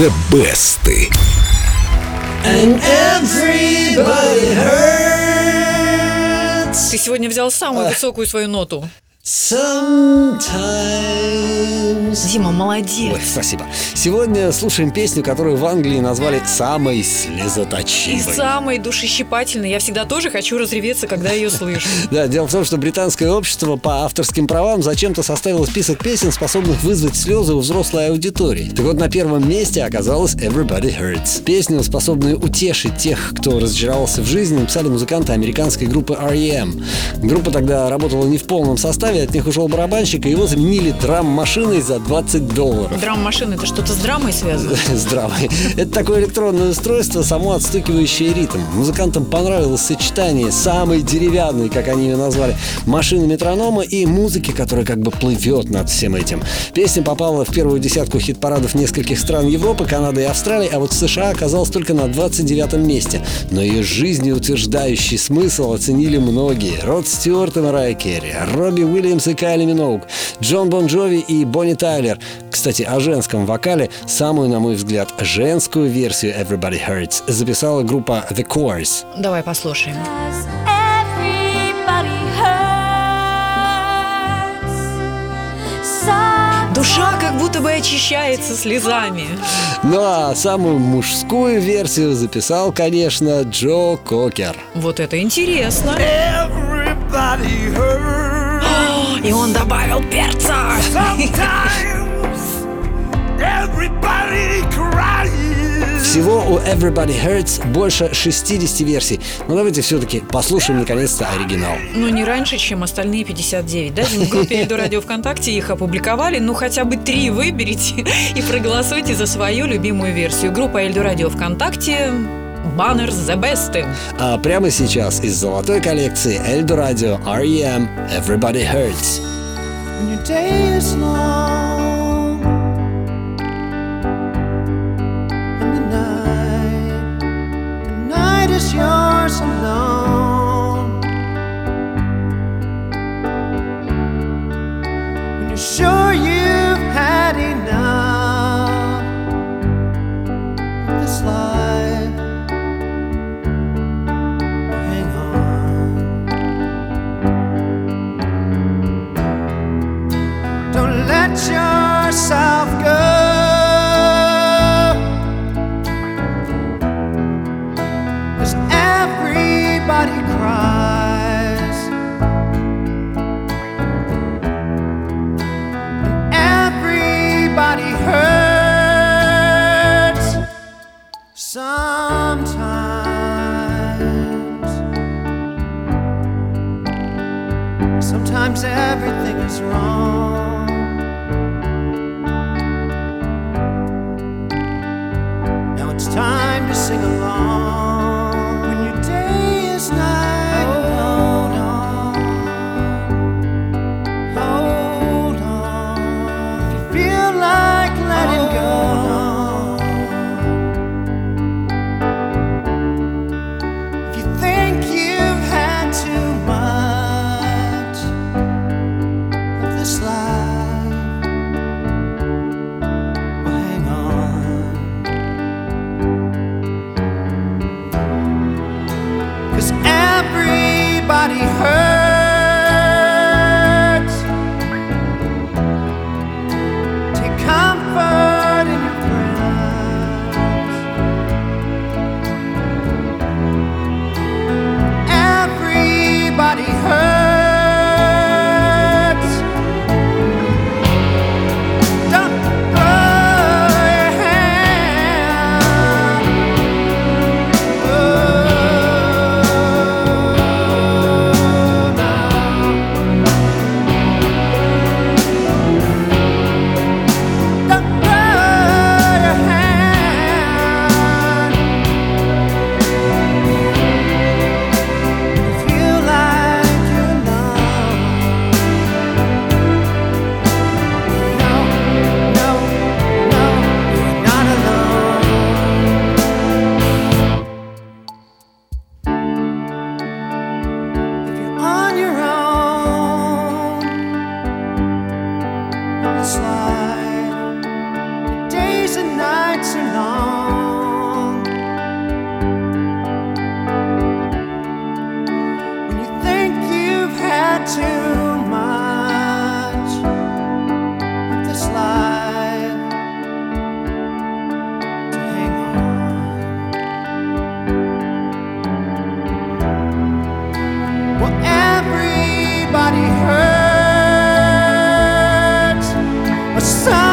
The Best. And everybody hurts Ты сегодня взял самую высокую свою ноту. Sometimes. Дима, молодец. Ой, спасибо. Сегодня слушаем песню, которую в Англии назвали самой И слезоточивой. самой душещипательной. Я всегда тоже хочу разреветься, когда ее слышу. Да, дело в том, что британское общество по авторским правам зачем-то составило список песен, способных вызвать слезы у взрослой аудитории. Так вот, на первом месте оказалась Everybody Hurts. Песню, способную утешить тех, кто разочаровался в жизни, написали музыканты американской группы R.E.M. Группа тогда работала не в полном составе, от них ушел барабанщик, и его заменили драм-машиной за 20 долларов. Драм-машина, это что-то с драмой связано? с драмой. Это такое электронное устройство, само отстукивающее ритм. Музыкантам понравилось сочетание самой деревянной, как они ее назвали, машины метронома и музыки, которая как бы плывет над всем этим. Песня попала в первую десятку хит-парадов нескольких стран Европы, Канады и Австралии, а вот в США оказалась только на 29 месте. Но ее жизнеутверждающий смысл оценили многие. Род Стюарт и Марайя Керри, Робби Уильямс и Кайли Миноуг, Джон Бон Джови и Бонни Тайлер. Кстати, о женском вокале самую, на мой взгляд, женскую версию Everybody Hurts записала группа The Course. Давай послушаем. Душа как будто бы очищается слезами. Ну а самую мужскую версию записал, конечно, Джо Кокер. Вот это интересно. Everybody hurts И он добавил перца. Всего у Everybody Hurts больше 60 версий. Но давайте все-таки послушаем наконец-то оригинал. Ну, не раньше, чем остальные 59, да? В группе Эльдо Радио ВКонтакте их опубликовали. Ну, хотя бы три выберите и проголосуйте за свою любимую версию. Группа Эльдо Радио ВКонтакте Баннер The Best. А прямо сейчас из золотой коллекции Эльдо Радио R.E.M. Everybody Hurts. When your day is long and the night, the night is yours wrong. but some